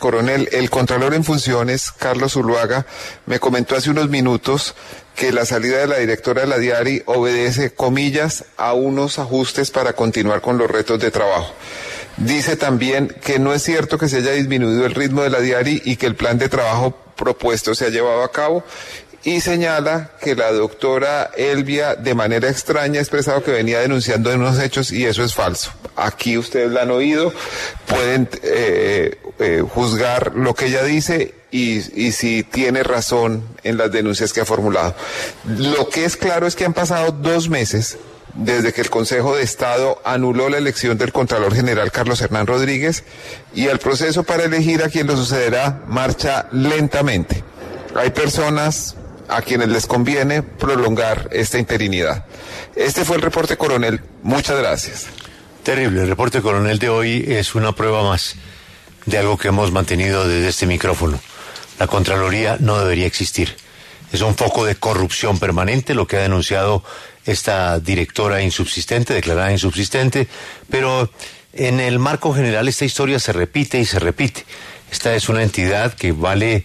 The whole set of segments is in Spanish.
Coronel, el Contralor en funciones, Carlos Zuluaga, me comentó hace unos minutos que la salida de la directora de la Diari obedece, comillas, a unos ajustes para continuar con los retos de trabajo. Dice también que no es cierto que se haya disminuido el ritmo de la Diari y que el plan de trabajo propuesto se ha llevado a cabo y señala que la doctora Elvia de manera extraña ha expresado que venía denunciando unos hechos y eso es falso. Aquí ustedes la han oído, pueden eh, eh, juzgar lo que ella dice y, y, si tiene razón en las denuncias que ha formulado. Lo que es claro es que han pasado dos meses desde que el Consejo de Estado anuló la elección del Contralor General Carlos Hernán Rodríguez y el proceso para elegir a quien lo sucederá marcha lentamente. Hay personas a quienes les conviene prolongar esta interinidad. Este fue el reporte coronel. Muchas gracias. Terrible. El reporte coronel de hoy es una prueba más de algo que hemos mantenido desde este micrófono. La Contraloría no debería existir. Es un foco de corrupción permanente lo que ha denunciado esta directora insubsistente, declarada insubsistente, pero en el marco general esta historia se repite y se repite. Esta es una entidad que vale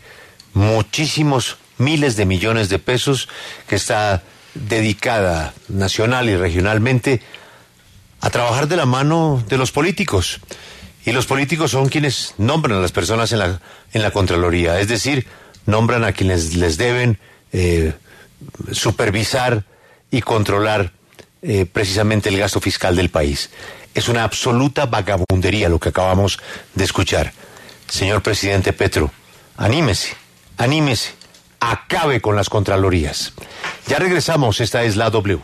muchísimos miles de millones de pesos, que está dedicada nacional y regionalmente a trabajar de la mano de los políticos. Y los políticos son quienes nombran a las personas en la, en la Contraloría, es decir, nombran a quienes les deben eh, supervisar y controlar eh, precisamente el gasto fiscal del país. Es una absoluta vagabundería lo que acabamos de escuchar. Señor presidente Petro, anímese, anímese acabe con las Contralorías. Ya regresamos, esta es la W.